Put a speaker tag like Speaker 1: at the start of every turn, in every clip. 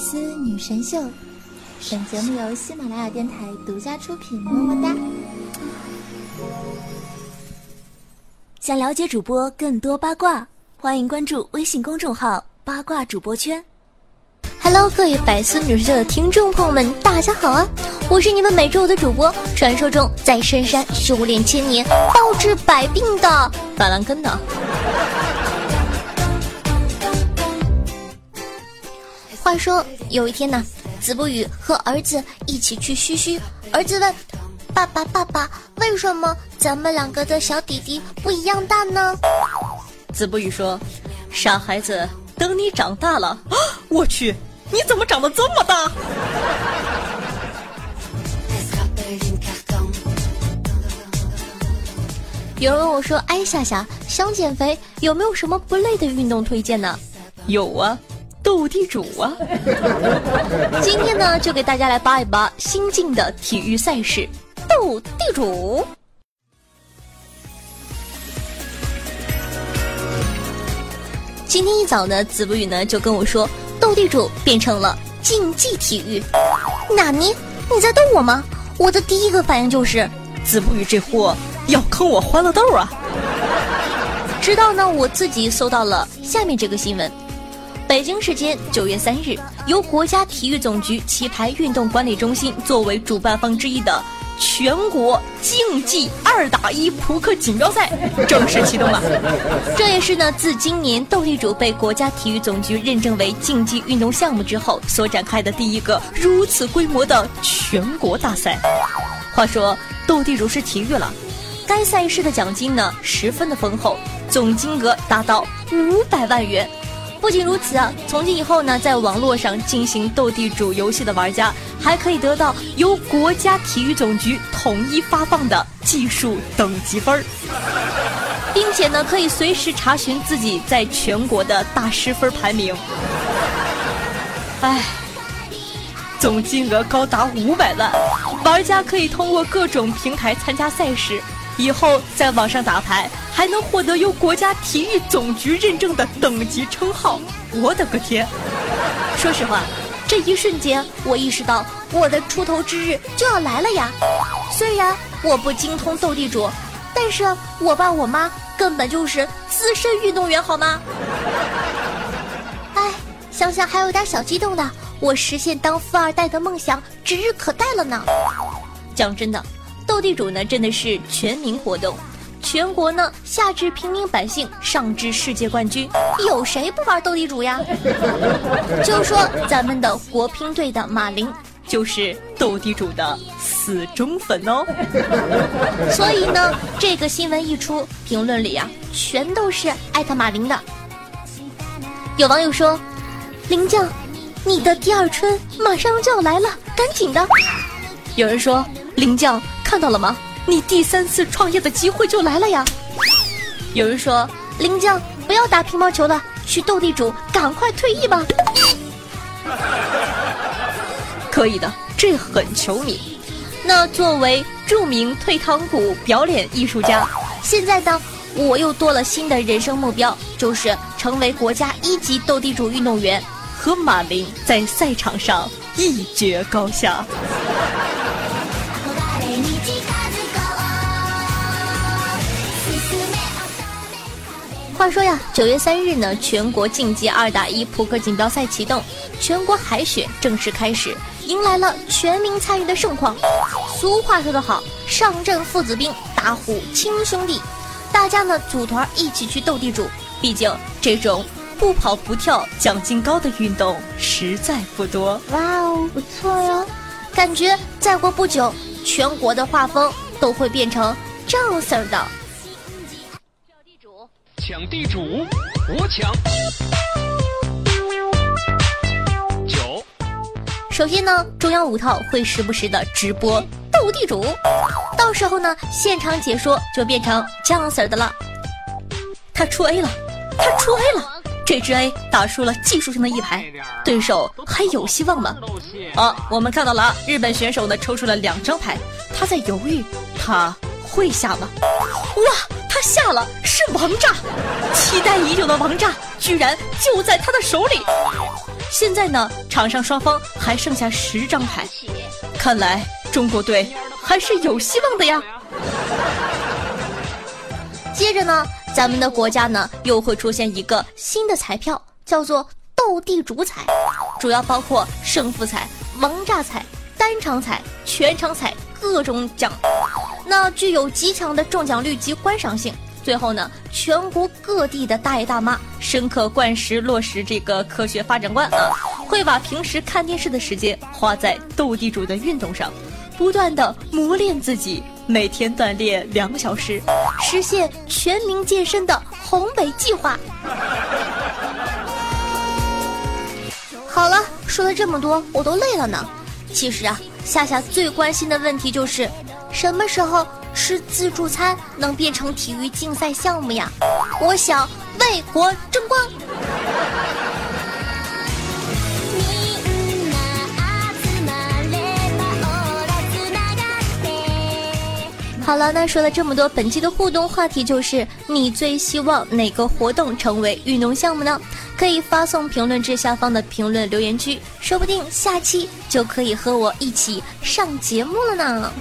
Speaker 1: 丝女神秀，本节目由喜马拉雅电台独家出品，么么哒。
Speaker 2: 想了解主播更多八卦，欢迎关注微信公众号“八卦主播圈”。Hello，各位百思女神秀的听众朋友们，大家好啊！我是你们每周五的主播，传说中在深山修炼千年、包治百病的板蓝根呢。话说有一天呢，子不语和儿子一起去嘘嘘。儿子问：“爸爸，爸爸，为什么咱们两个的小弟弟不一样大呢？”
Speaker 3: 子不语说：“傻孩子，等你长大了，啊 我去，你怎么长得这么大？”
Speaker 2: 有人问我说：“哎，夏夏想减肥，有没有什么不累的运动推荐呢？”
Speaker 3: 有啊。斗地主啊！
Speaker 2: 今天呢，就给大家来扒一扒新晋的体育赛事——斗地主。今天一早呢，子不语呢就跟我说，斗地主变成了竞技体育。纳尼？你在逗我吗？我的第一个反应就是，
Speaker 3: 子不语这货要坑我欢乐豆啊！
Speaker 2: 直到呢，我自己搜到了下面这个新闻。北京时间九月三日，由国家体育总局棋牌运动管理中心作为主办方之一的全国竞技二打一扑克锦标赛 正式启动了。这也是呢，自今年斗地主被国家体育总局认证为竞技运动项目之后所展开的第一个如此规模的全国大赛。话说，斗地主是体育了，该赛事的奖金呢十分的丰厚，总金额达到五百万元。不仅如此啊，从今以后呢，在网络上进行斗地主游戏的玩家，还可以得到由国家体育总局统一发放的技术等级分儿，并且呢，可以随时查询自己在全国的大师分排名。唉，总金额高达五百万，玩家可以通过各种平台参加赛事。以后在网上打牌还能获得由国家体育总局认证的等级称号，我的个天！说实话，这一瞬间我意识到我的出头之日就要来了呀。虽然我不精通斗地主，但是我爸我妈根本就是资深运动员，好吗？哎，想想还有点小激动的，我实现当富二代的梦想指日可待了呢。讲真的。斗地主呢，真的是全民活动，全国呢下至平民百姓，上至世界冠军，有谁不玩斗地主呀？就说咱们的国乒队的马琳，就是斗地主的死忠粉哦。所以呢，这个新闻一出，评论里啊，全都是艾特马琳的。有网友说：“林将，你的第二春马上就要来了，赶紧的。”有人说：“林将。”看到了吗？你第三次创业的机会就来了呀！有人说林将不要打乒乓球了，去斗地主，赶快退役吧！可以的，这很球迷。那作为著名退堂鼓表演艺术家，现在呢，我又多了新的人生目标，就是成为国家一级斗地主运动员，和马林在赛场上一决高下。话说呀，九月三日呢，全国竞技二打一扑克锦标赛启动，全国海选正式开始，迎来了全民参与的盛况。俗话说得好，上阵父子兵，打虎亲兄弟，大家呢组团一起去斗地主。毕竟这种不跑不跳、奖金高的运动实在不多。哇哦，不错哟，感觉再过不久，全国的画风都会变成赵 Sir 的。抢地主，我抢。九。首先呢，中央五套会时不时的直播斗地主，到时候呢，现场解说就变成这样式的了。他出 A 了，他出 A 了，这只 A 打出了技术性的一排，对手还有希望吗？啊，我们看到了啊，日本选手呢抽出了两张牌，他在犹豫，他会下吗？哇！他下了，是王炸，期待已久的王炸居然就在他的手里。
Speaker 3: 现在呢，场上双方还剩下十张牌，看来中国队还是有希望的呀。
Speaker 2: 接着呢，咱们的国家呢又会出现一个新的彩票，叫做斗地主彩，主要包括胜负彩、王炸彩、单场彩、全场彩各种奖，那具有极强的中奖率及观赏性。最后呢，全国各地的大爷大妈深刻贯实落实这个科学发展观啊，会把平时看电视的时间花在斗地主的运动上，不断的磨练自己。每天锻炼两个小时，实现全民健身的宏伟计划。好了，说了这么多，我都累了呢。其实啊，夏夏最关心的问题就是，什么时候吃自助餐能变成体育竞赛项目呀？我想为国争光。好了，那说了这么多，本期的互动话题就是你最希望哪个活动成为运动项目呢？可以发送评论至下方的评论留言区，说不定下期就可以和我一起上节目了呢。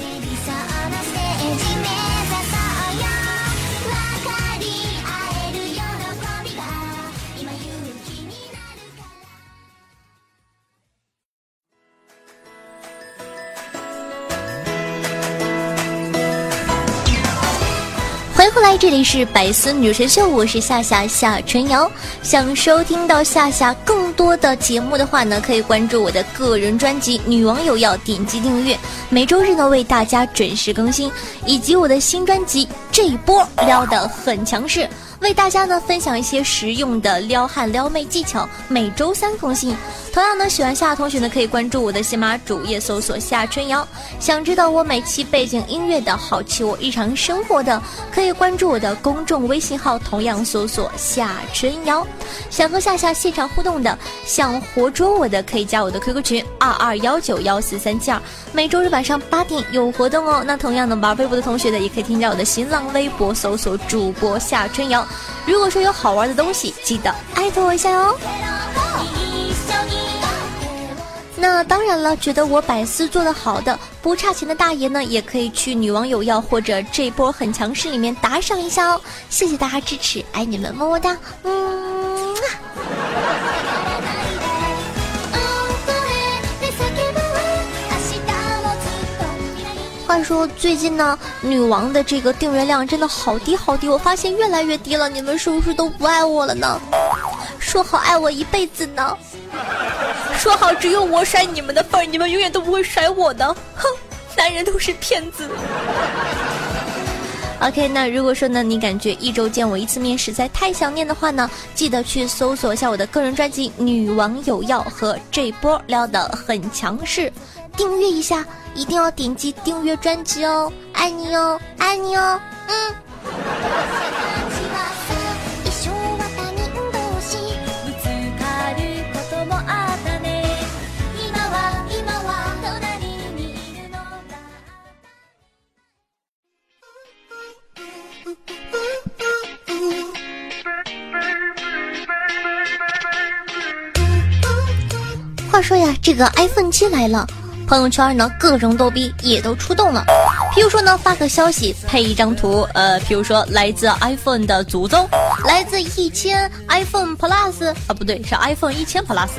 Speaker 2: 欢迎来这里是百思女神秀，我是夏夏夏春瑶。想收听到夏夏更多的节目的话呢，可以关注我的个人专辑《女网友要》，点击订阅，每周日呢为大家准时更新，以及我的新专辑《这一波撩的很强势》。为大家呢分享一些实用的撩汉撩妹技巧，每周三更新。同样呢，喜欢夏同学呢可以关注我的喜马主页，搜索夏春瑶。想知道我每期背景音乐的好奇，我日常生活的，可以关注我的公众微信号，同样搜索夏春瑶。想和夏夏现场互动的，想活捉我的，可以加我的 QQ 群二二幺九幺四三七二。每周日晚上八点有活动哦。那同样呢，玩微博的同学呢，也可以添加我的新浪微博，搜索主播夏春瑶。如果说有好玩的东西，记得艾特我一下哟。那当然了，觉得我百思做得好的不差钱的大爷呢，也可以去女王有药或者这波很强势里面打赏一下哦。谢谢大家支持，爱你们，么么哒，嗯。话说最近呢，女王的这个订阅量真的好低好低，我发现越来越低了。你们是不是都不爱我了呢？说好爱我一辈子呢，说好只有我甩你们的份儿，你们永远都不会甩我的。哼，男人都是骗子。OK，那如果说呢，你感觉一周见我一次面实在太想念的话呢，记得去搜索一下我的个人专辑《女王有药》和这波撩的很强势，订阅一下。一定要点击订阅专辑哦，爱你哦，爱你哦，嗯。说呀，这个 iPhone 七来了。朋友圈呢，各种逗逼也都出动了。譬如说呢，发个消息配一张图，呃，譬如说来自 iPhone 的祖宗，来自一千 iPhone Plus 啊，不对，是 iPhone 一千 Plus，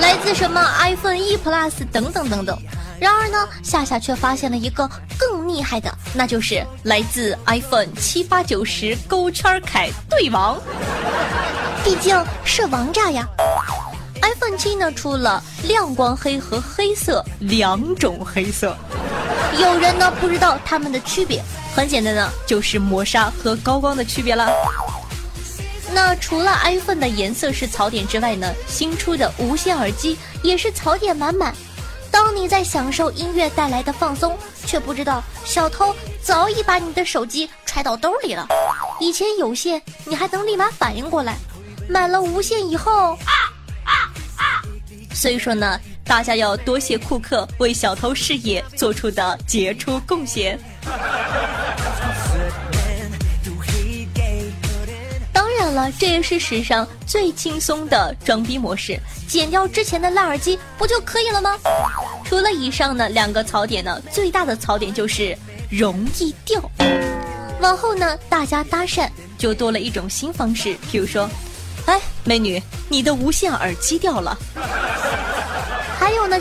Speaker 2: 来自什么 iPhone 一 Plus 等等等等。然而呢，夏夏却发现了一个更厉害的，那就是来自 iPhone 七八九十勾圈凯对王，毕竟是王炸呀。iPhone 七呢出了亮光黑和黑色两种黑色，有人呢不知道它们的区别，很简单呢，就是磨砂和高光的区别啦。那除了 iPhone 的颜色是槽点之外呢，新出的无线耳机也是槽点满满。当你在享受音乐带来的放松，却不知道小偷早已把你的手机揣到兜里了。以前有线你还能立马反应过来，买了无线以后。所以说呢，大家要多谢库克为小偷事业做出的杰出贡献。当然了，这也是史上最轻松的装逼模式，剪掉之前的烂耳机不就可以了吗？除了以上的两个槽点呢，最大的槽点就是容易掉。往后呢，大家搭讪就多了一种新方式，比如说，哎，美女，你的无线耳机掉了。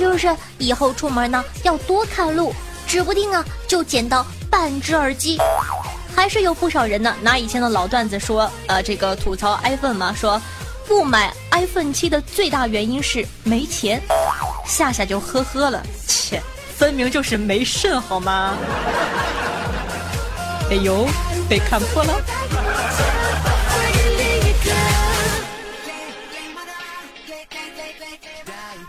Speaker 2: 就是以后出门呢要多看路，指不定啊就捡到半只耳机。还是有不少人呢拿以前的老段子说，呃，这个吐槽 iPhone 嘛，说不买 iPhone 七的最大原因是没钱。夏夏就呵呵了，切，分明就是没肾好吗？哎呦，被看破了。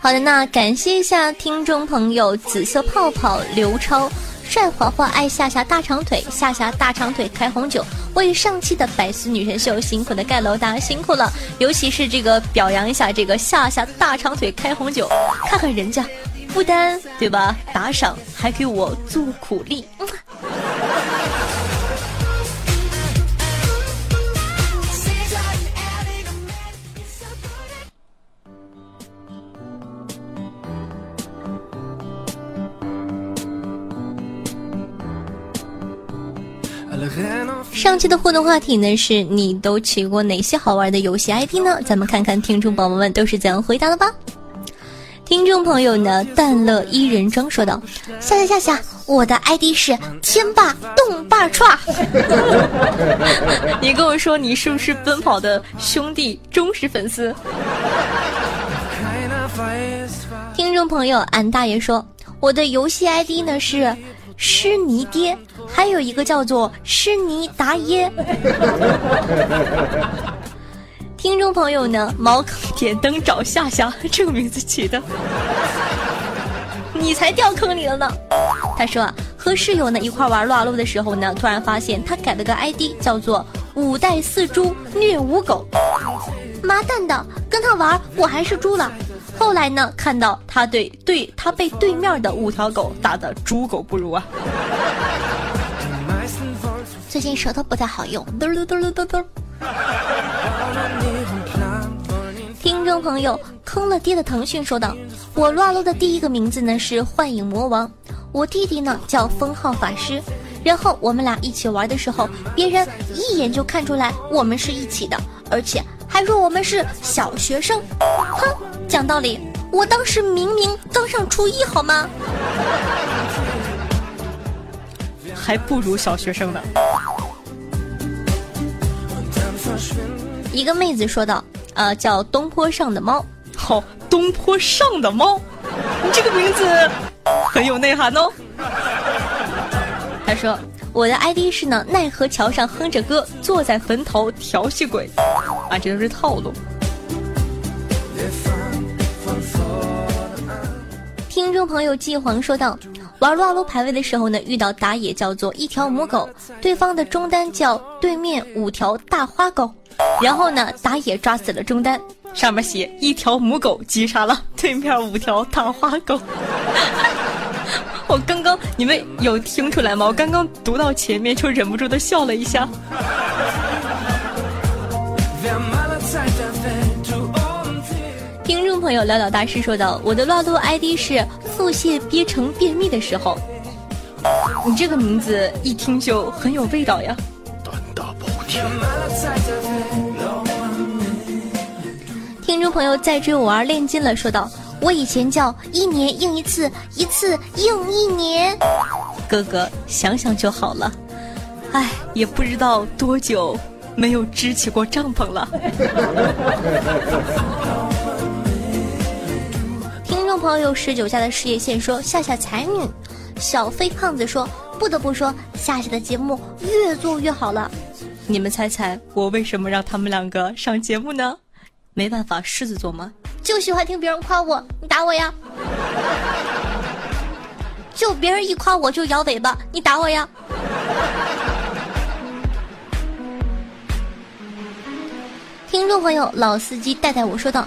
Speaker 2: 好的，那感谢一下听众朋友紫色泡泡刘超帅华华爱夏夏大长腿夏夏大长腿开红酒为上期的百思女神秀辛苦的盖楼，大家辛苦了，尤其是这个表扬一下这个夏夏大长腿开红酒，看看人家不单对吧打赏，还给我做苦力。上期的互动话题呢，是你都取过哪些好玩的游戏 ID 呢？咱们看看听众宝宝们都是怎样回答的吧。听众朋友呢，淡乐伊人装说道：“夏夏夏夏，我的 ID 是天霸动霸串。你跟我说，你是不是奔跑的兄弟忠实粉丝？听众朋友，俺大爷说，我的游戏 ID 呢是。施尼爹，还有一个叫做施尼达耶。听众朋友呢，茅坑点灯找夏夏，这个名字起的，你才掉坑里了呢。他说啊，和室友呢一块玩撸啊撸的时候呢，突然发现他改了个 ID，叫做五代四猪虐五狗。妈蛋的，跟他玩我还是猪了。后来呢？看到他对对他被对面的五条狗打的猪狗不如啊！最近舌头不太好用，嘟噜嘟噜嘟嘟。听众朋友，坑了爹的腾讯说道：“我撸啊撸的第一个名字呢是幻影魔王，我弟弟呢叫封号法师。然后我们俩一起玩的时候，别人一眼就看出来我们是一起的，而且还说我们是小学生。哼！”讲道理，我当时明明刚上初一，好吗？还不如小学生呢。一个妹子说道：“呃，叫东坡上的猫。”好，东坡上的猫，你这个名字很有内涵哦。他说：“我的 ID 是呢，奈何桥上哼着歌，坐在坟头调戏鬼。”啊，这都是套路。听众朋友季黄说道：“玩撸啊撸排位的时候呢，遇到打野叫做一条母狗，对方的中单叫对面五条大花狗，然后呢，打野抓死了中单，上面写一条母狗击杀了 对面五条大花狗。我刚刚你们有听出来吗？我刚刚读到前面就忍不住的笑了一下。”听众朋友聊聊大师说道：“我的乱撸 ID 是腹泻憋成便秘的时候。”你这个名字一听就很有味道呀。胆大包天。听众朋友在追我玩练金了，说道：“我以前叫一年硬一次，一次硬一年。”哥哥想想就好了。哎，也不知道多久没有支起过帐篷了。朋友十九家的事业线说夏夏才女，小飞胖子说不得不说夏夏的节目越做越好了。你们猜猜我为什么让他们两个上节目呢？没办法，狮子座吗？就喜欢听别人夸我，你打我呀！就别人一夸我就摇尾巴，你打我呀！听众朋友老司机带带我说道。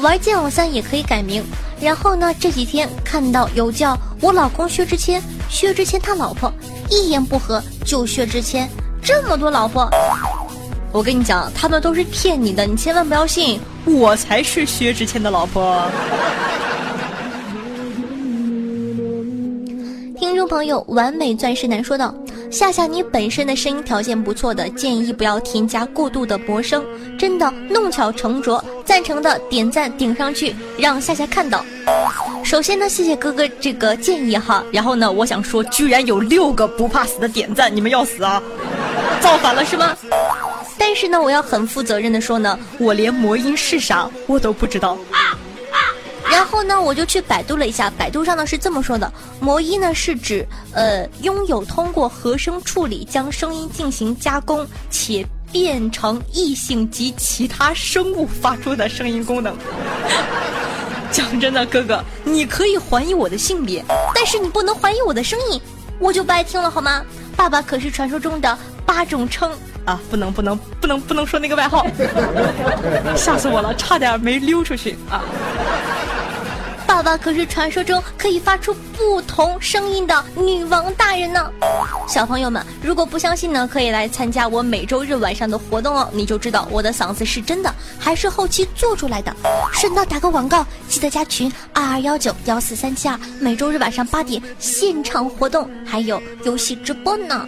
Speaker 2: 玩剑网三也可以改名，然后呢？这几天看到有叫我老公薛之谦，薛之谦他老婆，一言不合就薛之谦，这么多老婆，我跟你讲，他们都是骗你的，你千万不要信。
Speaker 3: 我才是薛之谦的老婆。
Speaker 2: 听众朋友，完美钻石男说道：“夏夏，你本身的声音条件不错的，建议不要添加过度的魔声，真的弄巧成拙。赞成的点赞顶上去，让夏夏看到。首先呢，谢谢哥哥这个建议哈。然后呢，我想说，居然有六个不怕死的点赞，你们要死啊！造反了是吗？但是呢，我要很负责任的说呢，我连魔音是啥我都不知道。”然后呢，我就去百度了一下，百度上呢是这么说的：魔音呢是指呃拥有通过和声处理将声音进行加工且变成异性及其他生物发出的声音功能。讲真的，哥哥，你可以怀疑我的性别，但是你不能怀疑我的声音，我就不爱听了好吗？爸爸可是传说中的八种称啊，不能不能不能不能说那个外号，吓死我了，差点没溜出去啊。爸爸可是传说中可以发出不同声音的女王大人呢。小朋友们，如果不相信呢，可以来参加我每周日晚上的活动哦，你就知道我的嗓子是真的还是后期做出来的。顺道打个广告，记得加群二二幺九幺四三七二，每周日晚上八点现场活动，还有游戏直播呢。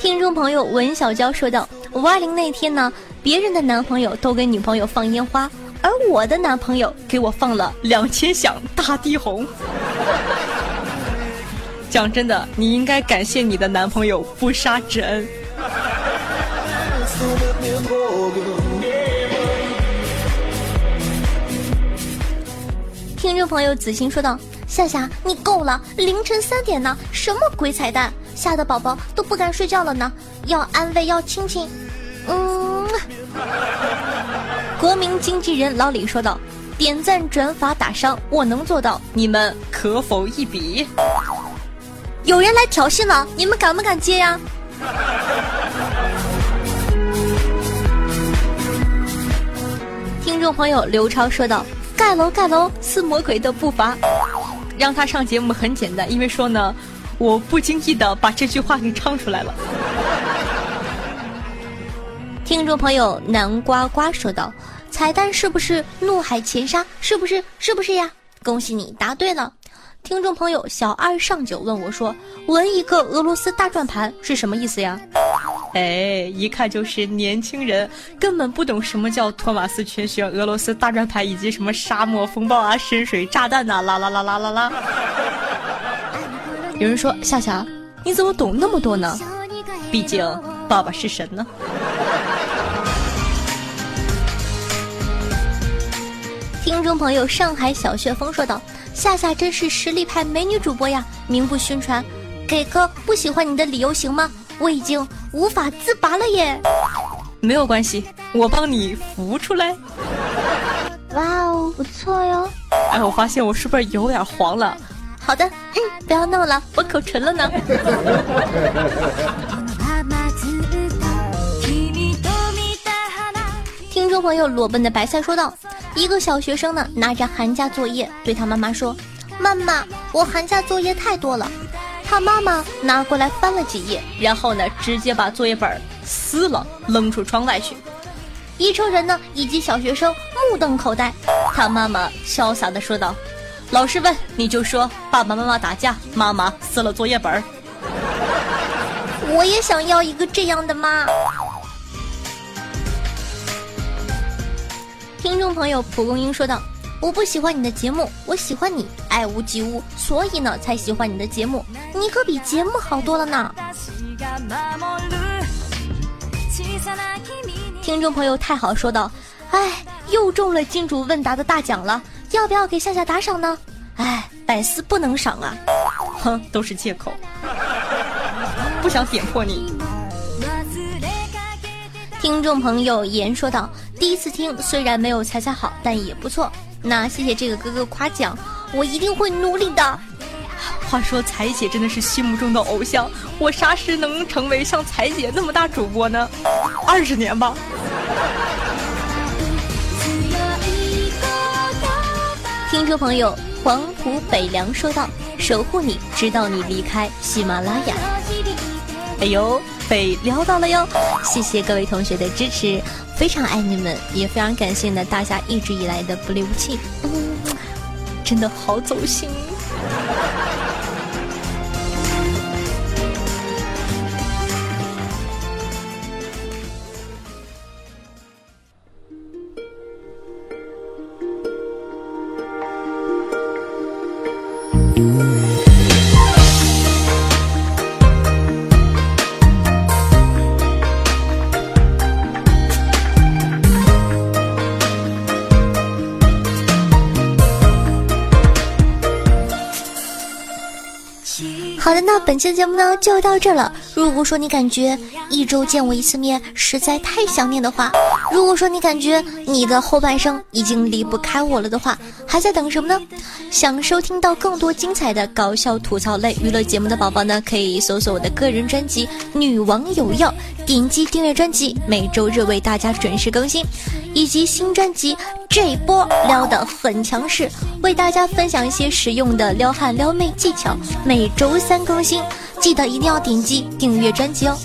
Speaker 2: 听众朋友文小娇说道：“五二零那天呢，别人的男朋友都给女朋友放烟花，而我的男朋友给我放了两千响大地红。讲真的，你应该感谢你的男朋友不杀之恩。”听众朋友子欣说道：“夏夏，你够了！凌晨三点呢，什么鬼彩蛋？”吓得宝宝都不敢睡觉了呢，要安慰，要亲亲。嗯，国民经纪人老李说道：“点赞、转发、打赏，我能做到，你们可否一比？”有人来挑衅了，你们敢不敢接呀？听众朋友刘超说道：“盖楼盖楼，似魔鬼的步伐。”让他上节目很简单，因为说呢。我不经意的把这句话给唱出来了。听众朋友南瓜瓜说道：“彩蛋是不是怒海潜沙？是不是？是不是呀？恭喜你答对了。”听众朋友小二上九问我说：“纹一个俄罗斯大转盘是什么意思呀？”哎，一看就是年轻人，根本不懂什么叫托马斯全旋、俄罗斯大转盘以及什么沙漠风暴啊、深水炸弹呐，啦啦啦啦啦啦。有人说夏夏，你怎么懂那么多呢？毕竟爸爸是神呢。听众朋友上海小旋风说道：“夏夏真是实力派美女主播呀，名不虚传。给个不喜欢你的理由行吗？我已经无法自拔了耶。”没有关系，我帮你扶出来。
Speaker 1: 哇哦，不错哟。
Speaker 2: 哎，我发现我是不是有点黄了？好的，嗯，不要闹了，我口唇了呢。听众朋友裸奔的白菜说道：“一个小学生呢，拿着寒假作业对他妈妈说：‘妈妈，我寒假作业太多了。’他妈妈拿过来翻了几页，然后呢，直接把作业本撕了，扔出窗外去。一车人呢，以及小学生目瞪口呆。他妈妈潇洒的说道。”老师问你就说爸爸妈妈打架，妈妈撕了作业本儿。我也想要一个这样的妈。听众朋友蒲公英说道：“我不喜欢你的节目，我喜欢你，爱屋及乌，所以呢才喜欢你的节目。你可比节目好多了呢。”听众朋友太好说道：“哎，又中了金主问答的大奖了。”要不要给夏夏打赏呢？哎，百思不能赏啊！哼，都是借口，不想点破你。听众朋友言说道：“第一次听，虽然没有彩彩好，但也不错。那谢谢这个哥哥夸奖，我一定会努力的。”话说彩姐真的是心目中的偶像，我啥时能成为像彩姐那么大主播呢？二十年吧。众朋友黄浦北凉说道：“守护你，直到你离开喜马拉雅。”哎呦，被撩到了哟！谢谢各位同学的支持，非常爱你们，也非常感谢呢大家一直以来的不离不弃，嗯，真的好走心。本期的节目呢就到这了。如果说你感觉一周见我一次面实在太想念的话，如果说你感觉你的后半生已经离不开我了的话，还在等什么呢？想收听到更多精彩的搞笑吐槽类娱乐节目的宝宝呢，可以搜索我的个人专辑《女王有药》，点击订阅专辑，每周日为大家准时更新，以及新专辑。这波撩的很强势，为大家分享一些实用的撩汉撩妹技巧，每周三更新，记得一定要点击订阅专辑哦。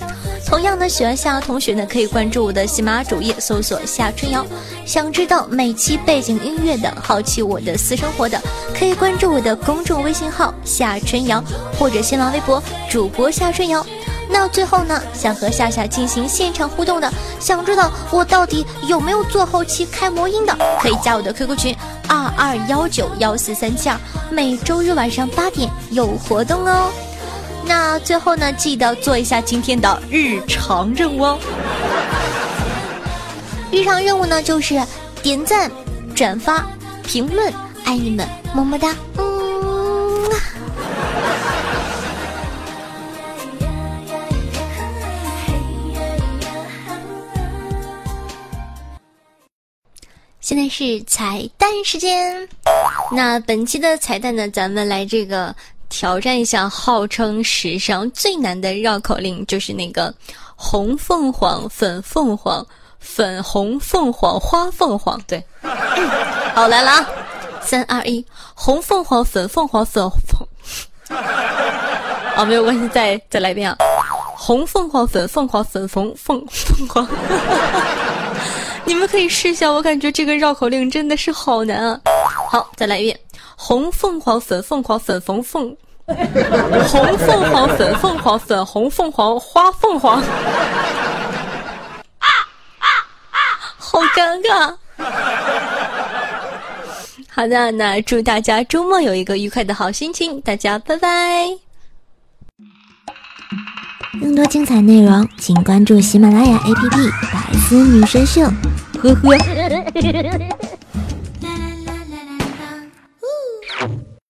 Speaker 2: 同样呢，喜欢夏同学呢，可以关注我的喜马主页，搜索夏春瑶。想知道每期背景音乐的，好奇我的私生活的，可以关注我的公众微信号夏春瑶，或者新浪微博主播夏春瑶。那最后呢，想和夏夏进行现场互动的，想知道我到底有没有做后期开魔音的，可以加我的 QQ 群二二幺九幺四三七二，每周日晚上八点有活动哦。那最后呢，记得做一下今天的日常任务哦。日常任务呢，就是点赞、转发、评论，爱你们，么么哒。嗯现在是彩蛋时间，那本期的彩蛋呢，咱们来这个挑战一下，号称史上最难的绕口令，就是那个红凤凰、粉凤凰、粉红凤凰、花凤凰。对，好来了啊，三二一，红凤凰、粉凤凰、粉凤。啊，没有关系，再再来一遍啊，红凤凰、粉凤凰、粉红凤凤凰。你们可以试一下，我感觉这个绕口令真的是好难啊！好，再来一遍：红凤凰、粉凤凰、粉红凤，红凤凰、粉凤凰、粉红凤凰、花凤凰。啊啊啊！好尴尬。好的，那祝大家周末有一个愉快的好心情，大家拜拜。
Speaker 1: 更多精彩内容，请关注喜马拉雅 APP《百思女神秀》。呵呵。